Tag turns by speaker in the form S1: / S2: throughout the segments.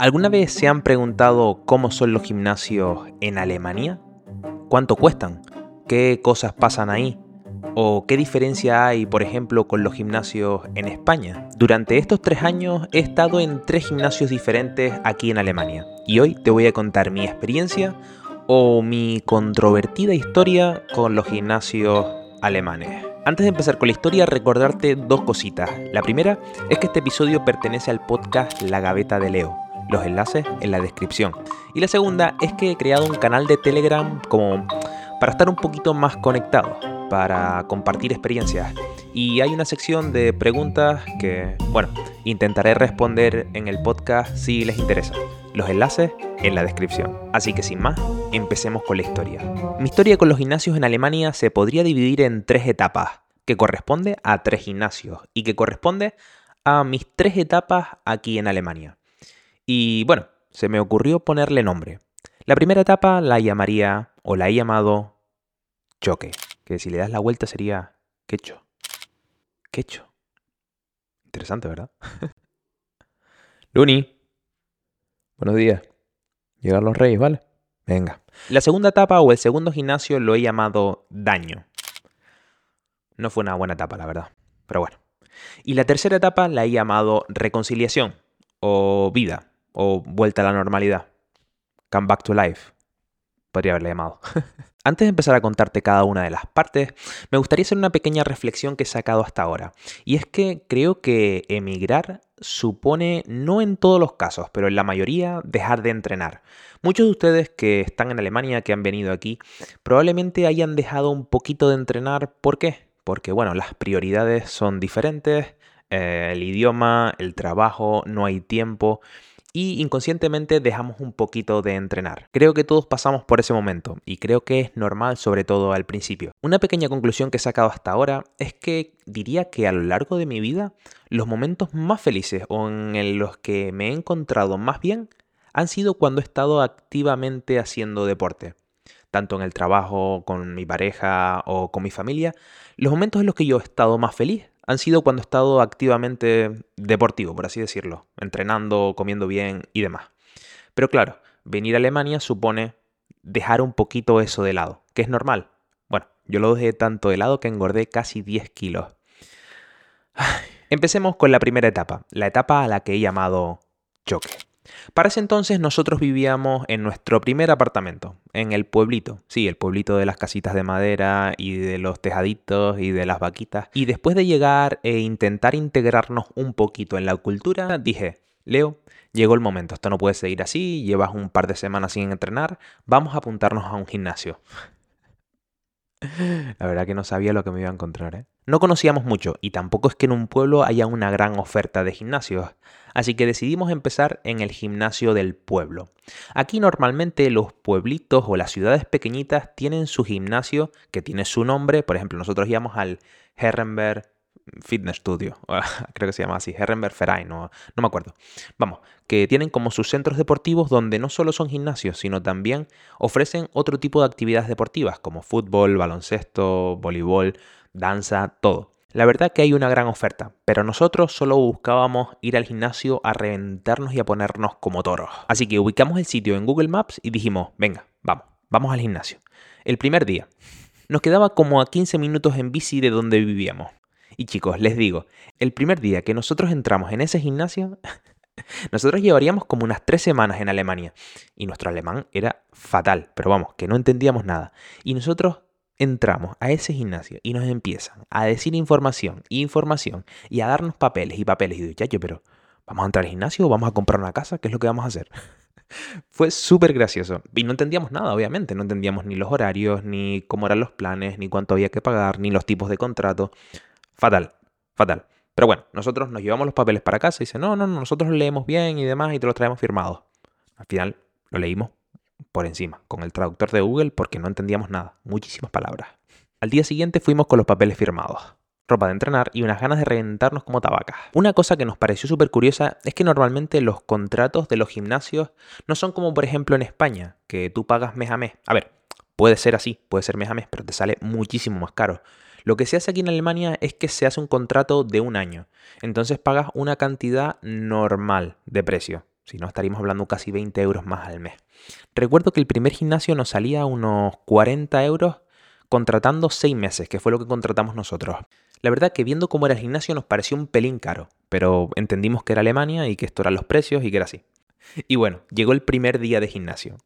S1: ¿Alguna vez se han preguntado cómo son los gimnasios en Alemania? ¿Cuánto cuestan? ¿Qué cosas pasan ahí? ¿O qué diferencia hay, por ejemplo, con los gimnasios en España? Durante estos tres años he estado en tres gimnasios diferentes aquí en Alemania y hoy te voy a contar mi experiencia o mi controvertida historia con los gimnasios alemanes. Antes de empezar con la historia, recordarte dos cositas. La primera es que este episodio pertenece al podcast La Gaveta de Leo los enlaces en la descripción. Y la segunda es que he creado un canal de Telegram como para estar un poquito más conectado, para compartir experiencias. Y hay una sección de preguntas que, bueno, intentaré responder en el podcast si les interesa. Los enlaces en la descripción. Así que sin más, empecemos con la historia. Mi historia con los gimnasios en Alemania se podría dividir en tres etapas, que corresponde a tres gimnasios y que corresponde a mis tres etapas aquí en Alemania. Y bueno, se me ocurrió ponerle nombre. La primera etapa la llamaría, o la he llamado, choque, que si le das la vuelta sería quecho. Quecho. Interesante, ¿verdad? Luni. Buenos días. Llegar los reyes, ¿vale? Venga. La segunda etapa o el segundo gimnasio lo he llamado daño. No fue una buena etapa, la verdad. Pero bueno. Y la tercera etapa la he llamado reconciliación o vida o vuelta a la normalidad. Come back to life. Podría haberle llamado. Antes de empezar a contarte cada una de las partes, me gustaría hacer una pequeña reflexión que he sacado hasta ahora. Y es que creo que emigrar supone, no en todos los casos, pero en la mayoría, dejar de entrenar. Muchos de ustedes que están en Alemania, que han venido aquí, probablemente hayan dejado un poquito de entrenar. ¿Por qué? Porque, bueno, las prioridades son diferentes, eh, el idioma, el trabajo, no hay tiempo y inconscientemente dejamos un poquito de entrenar. Creo que todos pasamos por ese momento y creo que es normal sobre todo al principio. Una pequeña conclusión que he sacado hasta ahora es que diría que a lo largo de mi vida los momentos más felices o en los que me he encontrado más bien han sido cuando he estado activamente haciendo deporte tanto en el trabajo, con mi pareja o con mi familia, los momentos en los que yo he estado más feliz han sido cuando he estado activamente deportivo, por así decirlo, entrenando, comiendo bien y demás. Pero claro, venir a Alemania supone dejar un poquito eso de lado, que es normal. Bueno, yo lo dejé tanto de lado que engordé casi 10 kilos. Empecemos con la primera etapa, la etapa a la que he llamado choque. Para ese entonces nosotros vivíamos en nuestro primer apartamento, en el pueblito, sí, el pueblito de las casitas de madera y de los tejaditos y de las vaquitas. Y después de llegar e intentar integrarnos un poquito en la cultura, dije, Leo, llegó el momento, esto no puede seguir así, llevas un par de semanas sin entrenar, vamos a apuntarnos a un gimnasio. La verdad que no sabía lo que me iba a encontrar, ¿eh? No conocíamos mucho y tampoco es que en un pueblo haya una gran oferta de gimnasios, así que decidimos empezar en el gimnasio del pueblo. Aquí normalmente los pueblitos o las ciudades pequeñitas tienen su gimnasio que tiene su nombre, por ejemplo nosotros íbamos al Herrenberg Fitness Studio, creo que se llama así, Herrenberg no, no me acuerdo. Vamos, que tienen como sus centros deportivos donde no solo son gimnasios, sino también ofrecen otro tipo de actividades deportivas como fútbol, baloncesto, voleibol, danza, todo. La verdad que hay una gran oferta, pero nosotros solo buscábamos ir al gimnasio a reventarnos y a ponernos como toros. Así que ubicamos el sitio en Google Maps y dijimos, venga, vamos, vamos al gimnasio. El primer día. Nos quedaba como a 15 minutos en bici de donde vivíamos. Y chicos, les digo, el primer día que nosotros entramos en ese gimnasio, nosotros llevaríamos como unas tres semanas en Alemania. Y nuestro alemán era fatal, pero vamos, que no entendíamos nada. Y nosotros entramos a ese gimnasio y nos empiezan a decir información, información y a darnos papeles y papeles. Y digo, yo, pero ¿vamos a entrar al gimnasio o vamos a comprar una casa? ¿Qué es lo que vamos a hacer? Fue súper gracioso. Y no entendíamos nada, obviamente. No entendíamos ni los horarios, ni cómo eran los planes, ni cuánto había que pagar, ni los tipos de contrato. Fatal, fatal. Pero bueno, nosotros nos llevamos los papeles para casa y dice, no, no, no, nosotros los leemos bien y demás y te los traemos firmados. Al final lo leímos por encima, con el traductor de Google porque no entendíamos nada, muchísimas palabras. Al día siguiente fuimos con los papeles firmados ropa de entrenar y unas ganas de reventarnos como tabacas. Una cosa que nos pareció súper curiosa es que normalmente los contratos de los gimnasios no son como por ejemplo en España, que tú pagas mes a mes. A ver, puede ser así, puede ser mes a mes, pero te sale muchísimo más caro. Lo que se hace aquí en Alemania es que se hace un contrato de un año. Entonces pagas una cantidad normal de precio. Si no, estaríamos hablando casi 20 euros más al mes. Recuerdo que el primer gimnasio nos salía unos 40 euros contratando 6 meses, que fue lo que contratamos nosotros. La verdad que viendo cómo era el gimnasio nos pareció un pelín caro, pero entendimos que era Alemania y que esto eran los precios y que era así. Y bueno, llegó el primer día de gimnasio.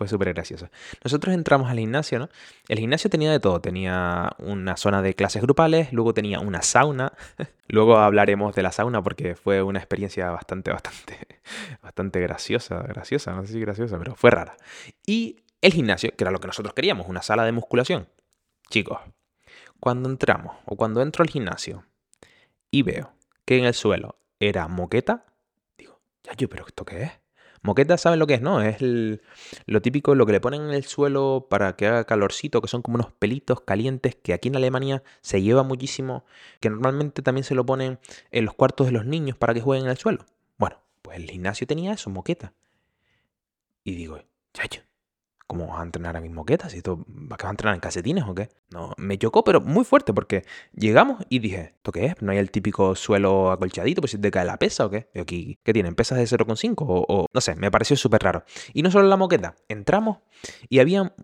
S1: Fue súper gracioso. Nosotros entramos al gimnasio, ¿no? El gimnasio tenía de todo. Tenía una zona de clases grupales, luego tenía una sauna. luego hablaremos de la sauna porque fue una experiencia bastante, bastante, bastante graciosa. Graciosa, no sé si graciosa, pero fue rara. Y el gimnasio, que era lo que nosotros queríamos, una sala de musculación. Chicos, cuando entramos o cuando entro al gimnasio y veo que en el suelo era moqueta, digo, ya yo, pero ¿esto qué es? Moqueta, ¿saben lo que es? No, es lo típico, lo que le ponen en el suelo para que haga calorcito, que son como unos pelitos calientes que aquí en Alemania se lleva muchísimo, que normalmente también se lo ponen en los cuartos de los niños para que jueguen en el suelo. Bueno, pues el gimnasio tenía eso, moqueta. Y digo, chacho, ¿Cómo vas a entrenar a mis moquetas? ¿Esto, ¿Vas a entrenar en casetines o qué? No, me chocó, pero muy fuerte, porque llegamos y dije, ¿esto qué es? ¿No hay el típico suelo acolchadito? Pues si te cae la pesa o qué? ¿Y aquí, ¿qué tienen? ¿Pesas de 0,5? O, o, no sé, me pareció súper raro. Y no solo la moqueta, entramos y había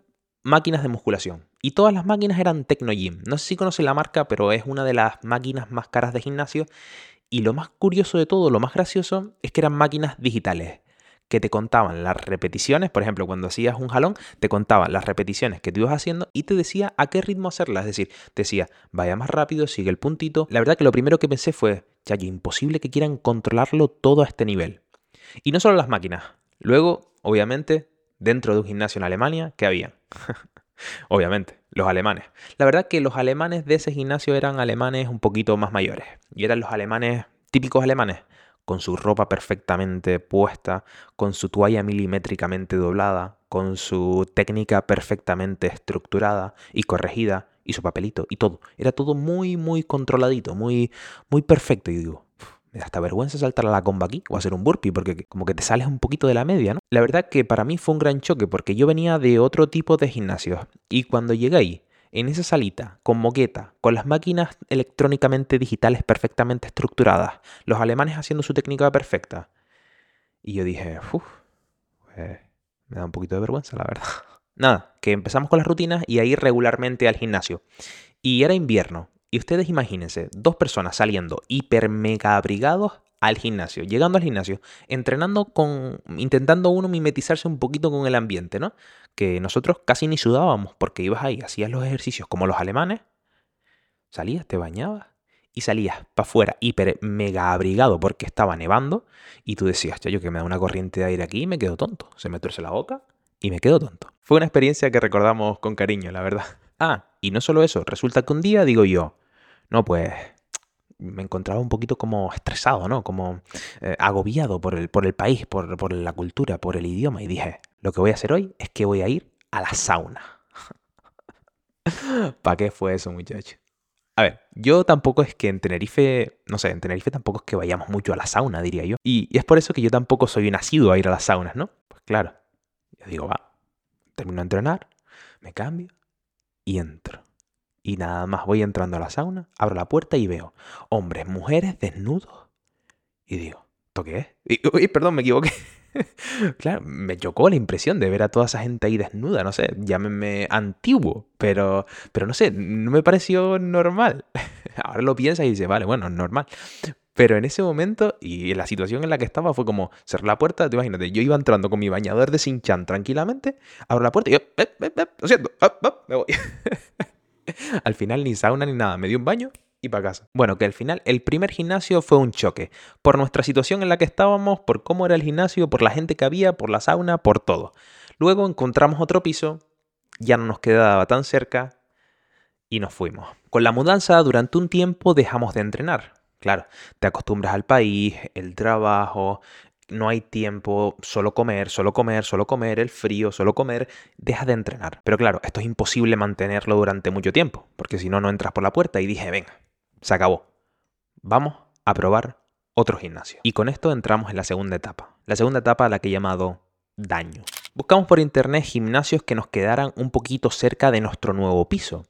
S1: máquinas de musculación. Y todas las máquinas eran Tecnogym. No sé si conocen la marca, pero es una de las máquinas más caras de gimnasio. Y lo más curioso de todo, lo más gracioso, es que eran máquinas digitales que te contaban las repeticiones, por ejemplo, cuando hacías un jalón, te contaban las repeticiones que tú ibas haciendo y te decía a qué ritmo hacerlas. Es decir, te decía, vaya más rápido, sigue el puntito. La verdad que lo primero que pensé fue, ya, imposible que quieran controlarlo todo a este nivel. Y no solo las máquinas. Luego, obviamente, dentro de un gimnasio en Alemania, ¿qué había? obviamente, los alemanes. La verdad que los alemanes de ese gimnasio eran alemanes un poquito más mayores. Y eran los alemanes típicos alemanes con su ropa perfectamente puesta, con su toalla milimétricamente doblada, con su técnica perfectamente estructurada y corregida, y su papelito y todo. Era todo muy, muy controladito, muy, muy perfecto. Y digo, me da hasta vergüenza saltar a la comba aquí o hacer un burpee porque como que te sales un poquito de la media, ¿no? La verdad que para mí fue un gran choque porque yo venía de otro tipo de gimnasios y cuando llegué ahí en esa salita, con moqueta, con las máquinas electrónicamente digitales perfectamente estructuradas, los alemanes haciendo su técnica perfecta. Y yo dije, uff, pues, me da un poquito de vergüenza, la verdad. Nada, que empezamos con las rutinas y a ir regularmente al gimnasio. Y era invierno. Y ustedes imagínense, dos personas saliendo hiper mega abrigados al gimnasio, llegando al gimnasio, entrenando con, intentando uno mimetizarse un poquito con el ambiente, ¿no? Que nosotros casi ni sudábamos porque ibas ahí, hacías los ejercicios como los alemanes, salías, te bañabas y salías para afuera hiper mega abrigado porque estaba nevando y tú decías, yo que me da una corriente de aire aquí y me quedo tonto, se me tuerce la boca y me quedo tonto. Fue una experiencia que recordamos con cariño, la verdad. Ah, y no solo eso, resulta que un día digo yo, no pues me encontraba un poquito como estresado, ¿no? Como eh, agobiado por el, por el país, por, por la cultura, por el idioma. Y dije, lo que voy a hacer hoy es que voy a ir a la sauna. ¿Para qué fue eso, muchacho? A ver, yo tampoco es que en Tenerife, no sé, en Tenerife tampoco es que vayamos mucho a la sauna, diría yo. Y, es por eso que yo tampoco soy nacido a ir a las saunas, ¿no? Pues claro, yo digo, va, termino de entrenar, me cambio y entro. Y nada más voy entrando a la sauna, abro la puerta y veo hombres, mujeres desnudos. Y digo, ¿esto qué es? uy, perdón, me equivoqué. claro, me chocó la impresión de ver a toda esa gente ahí desnuda, no sé, llámenme antiguo, pero, pero no sé, no me pareció normal. Ahora lo piensas y dices, vale, bueno, normal. Pero en ese momento y la situación en la que estaba fue como cerrar la puerta, te imagínate, yo iba entrando con mi bañador de Sinchan tranquilamente, abro la puerta y yo, eh, eh, eh, lo siento, me voy. al final ni sauna ni nada, me dio un baño para casa. Bueno, que al final el primer gimnasio fue un choque. Por nuestra situación en la que estábamos, por cómo era el gimnasio, por la gente que había, por la sauna, por todo. Luego encontramos otro piso, ya no nos quedaba tan cerca y nos fuimos. Con la mudanza, durante un tiempo dejamos de entrenar. Claro, te acostumbras al país, el trabajo, no hay tiempo, solo comer, solo comer, solo comer, el frío, solo comer, deja de entrenar. Pero claro, esto es imposible mantenerlo durante mucho tiempo, porque si no, no entras por la puerta y dije, venga, se acabó. Vamos a probar otro gimnasio. Y con esto entramos en la segunda etapa. La segunda etapa a la que he llamado daño. Buscamos por internet gimnasios que nos quedaran un poquito cerca de nuestro nuevo piso.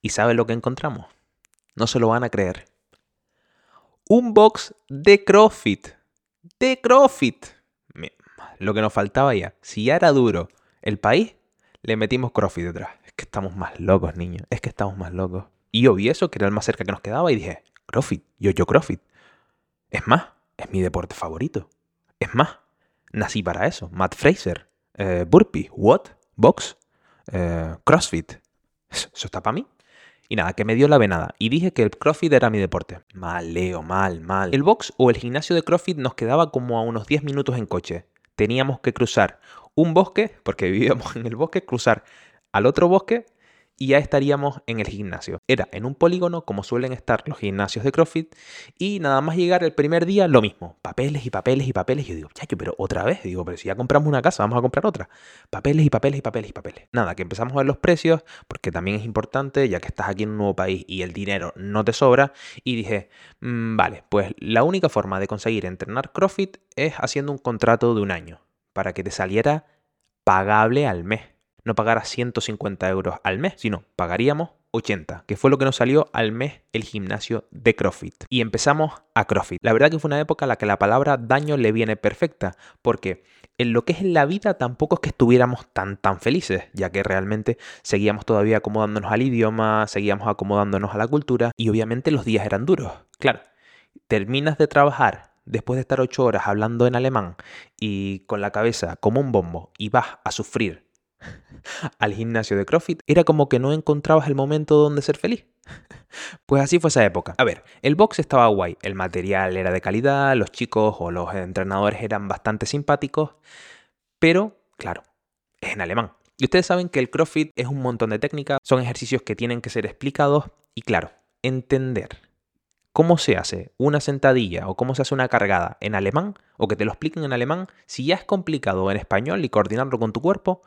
S1: ¿Y saben lo que encontramos? No se lo van a creer. Un box de CrossFit de CrossFit. lo que nos faltaba ya. Si ya era duro el país, le metimos CrossFit detrás. Es que estamos más locos, niños. Es que estamos más locos. Y yo vi eso, que era el más cerca que nos quedaba, y dije, CrossFit, yo, yo CrossFit. Es más, es mi deporte favorito. Es más, nací para eso. Matt Fraser, eh, Burpee, What, Box, eh, CrossFit. Eso, eso está para mí. Y nada, que me dio la venada. Y dije que el CrossFit era mi deporte. Mal, Leo, mal, mal. El box o el gimnasio de CrossFit nos quedaba como a unos 10 minutos en coche. Teníamos que cruzar un bosque, porque vivíamos en el bosque, cruzar al otro bosque y ya estaríamos en el gimnasio. Era en un polígono, como suelen estar los gimnasios de CrossFit, y nada más llegar el primer día, lo mismo. Papeles y papeles y papeles. Yo digo, chacho, pero otra vez. Digo, pero si ya compramos una casa, vamos a comprar otra. Papeles y papeles y papeles y papeles. Nada, que empezamos a ver los precios, porque también es importante, ya que estás aquí en un nuevo país y el dinero no te sobra. Y dije, mmm, vale, pues la única forma de conseguir entrenar CrossFit es haciendo un contrato de un año, para que te saliera pagable al mes no pagara 150 euros al mes, sino pagaríamos 80, que fue lo que nos salió al mes el gimnasio de CrossFit. Y empezamos a CrossFit. La verdad que fue una época en la que la palabra daño le viene perfecta, porque en lo que es la vida tampoco es que estuviéramos tan tan felices, ya que realmente seguíamos todavía acomodándonos al idioma, seguíamos acomodándonos a la cultura y obviamente los días eran duros. Claro, terminas de trabajar después de estar 8 horas hablando en alemán y con la cabeza como un bombo y vas a sufrir al gimnasio de CrossFit, era como que no encontrabas el momento donde ser feliz. Pues así fue esa época. A ver, el box estaba guay, el material era de calidad, los chicos o los entrenadores eran bastante simpáticos, pero claro, es en alemán. Y ustedes saben que el CrossFit es un montón de técnicas, son ejercicios que tienen que ser explicados y claro, entender cómo se hace una sentadilla o cómo se hace una cargada en alemán o que te lo expliquen en alemán, si ya es complicado en español y coordinarlo con tu cuerpo,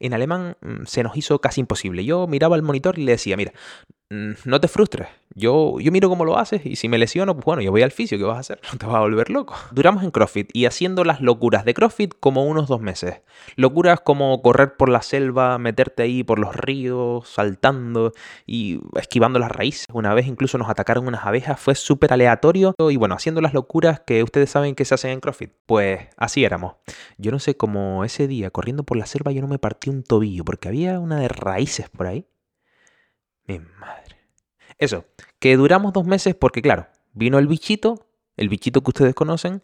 S1: en alemán mm, se nos hizo casi imposible. Yo miraba el monitor y le decía, mira, no te frustres, yo, yo miro cómo lo haces y si me lesiono, pues bueno, yo voy al fisio, ¿qué vas a hacer? No te vas a volver loco. Duramos en CrossFit y haciendo las locuras de CrossFit como unos dos meses. Locuras como correr por la selva, meterte ahí por los ríos, saltando y esquivando las raíces. Una vez incluso nos atacaron unas abejas, fue súper aleatorio y bueno, haciendo las locuras que ustedes saben que se hacen en CrossFit. Pues así éramos. Yo no sé cómo ese día corriendo por la selva yo no me partí un tobillo porque había una de raíces por ahí. Mi madre. Eso, que duramos dos meses porque, claro, vino el bichito, el bichito que ustedes conocen,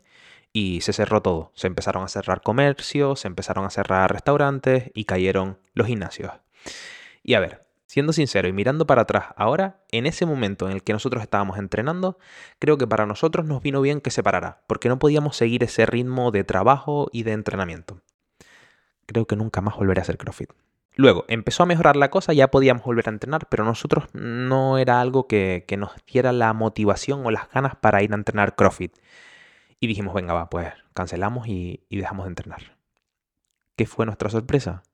S1: y se cerró todo. Se empezaron a cerrar comercios, se empezaron a cerrar restaurantes y cayeron los gimnasios. Y a ver, siendo sincero y mirando para atrás ahora, en ese momento en el que nosotros estábamos entrenando, creo que para nosotros nos vino bien que se parara, porque no podíamos seguir ese ritmo de trabajo y de entrenamiento. Creo que nunca más volveré a hacer CrossFit. Luego, empezó a mejorar la cosa, ya podíamos volver a entrenar, pero nosotros no era algo que, nos diera la motivación o las ganas para ir a entrenar CrossFit. Y dijimos, venga, va, pues cancelamos y, dejamos de entrenar. ¿Qué fue nuestra sorpresa?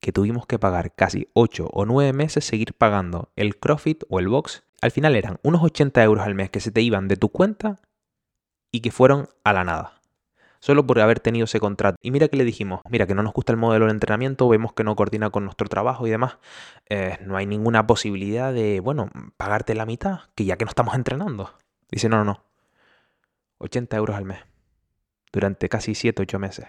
S1: Que tuvimos que pagar casi 8 o 9 meses seguir pagando el CrossFit o el box. Al final eran unos 80 euros al mes que se te iban de tu cuenta y que fueron a la nada solo por haber tenido ese contrato. Y mira que le dijimos, mira que no nos gusta el modelo de entrenamiento, vemos que no coordina con nuestro trabajo y demás, eh, no hay ninguna posibilidad de, bueno, pagarte la mitad, que ya que no estamos entrenando. Dice, no, no, no. 80 euros al mes. Durante casi 7, 8 meses.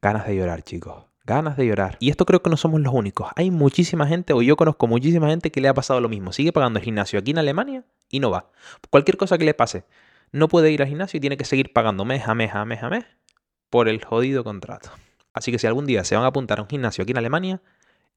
S1: Ganas de llorar, chicos. Ganas de llorar. Y esto creo que no somos los únicos. Hay muchísima gente, o yo conozco muchísima gente que le ha pasado lo mismo. Sigue pagando el gimnasio aquí en Alemania y no va. Cualquier cosa que le pase no puede ir al gimnasio y tiene que seguir pagando mes a mes a mes a mes por el jodido contrato. Así que si algún día se van a apuntar a un gimnasio aquí en Alemania,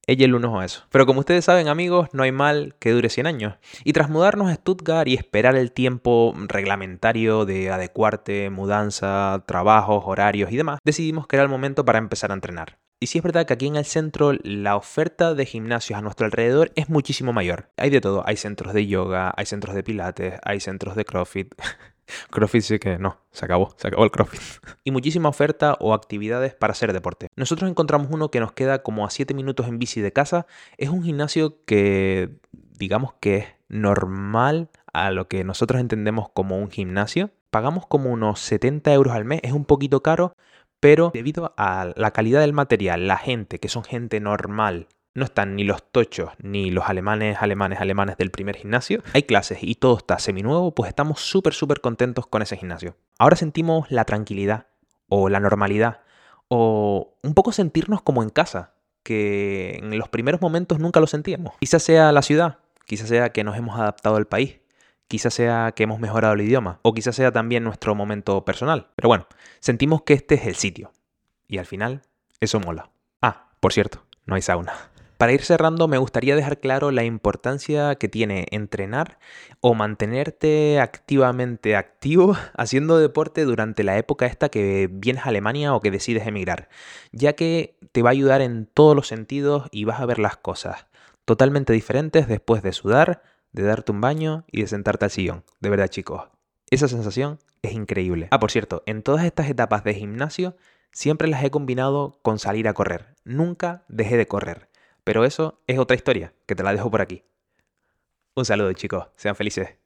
S1: ella un ojo a eso. Pero como ustedes saben, amigos, no hay mal que dure 100 años. Y tras mudarnos a Stuttgart y esperar el tiempo reglamentario de adecuarte, mudanza, trabajos, horarios y demás, decidimos que era el momento para empezar a entrenar. Y sí es verdad que aquí en el centro la oferta de gimnasios a nuestro alrededor es muchísimo mayor. Hay de todo, hay centros de yoga, hay centros de pilates, hay centros de CrossFit. CrossFit sí que no, se acabó, se acabó el CrossFit. y muchísima oferta o actividades para hacer deporte. Nosotros encontramos uno que nos queda como a 7 minutos en bici de casa. Es un gimnasio que digamos que es normal a lo que nosotros entendemos como un gimnasio. Pagamos como unos 70 euros al mes, es un poquito caro, pero debido a la calidad del material, la gente, que son gente normal, no están ni los tochos ni los alemanes, alemanes, alemanes del primer gimnasio. Hay clases y todo está seminuevo, pues estamos súper, súper contentos con ese gimnasio. Ahora sentimos la tranquilidad, o la normalidad, o un poco sentirnos como en casa, que en los primeros momentos nunca lo sentíamos. Quizás sea la ciudad, quizás sea que nos hemos adaptado al país, quizás sea que hemos mejorado el idioma, o quizás sea también nuestro momento personal. Pero bueno, sentimos que este es el sitio. Y al final, eso mola. Ah, por cierto, no hay sauna. Para ir cerrando, me gustaría dejar claro la importancia que tiene entrenar o mantenerte activamente activo haciendo deporte durante la época esta que vienes a Alemania o que decides emigrar, ya que te va a ayudar en todos los sentidos y vas a ver las cosas totalmente diferentes después de sudar, de darte un baño y de sentarte al sillón. De verdad, chicos, esa sensación es increíble. Ah, por cierto, en todas estas etapas de gimnasio siempre las he combinado con salir a correr. Nunca dejé de correr. Pero eso es otra historia, que te la dejo por aquí. Un saludo chicos, sean felices.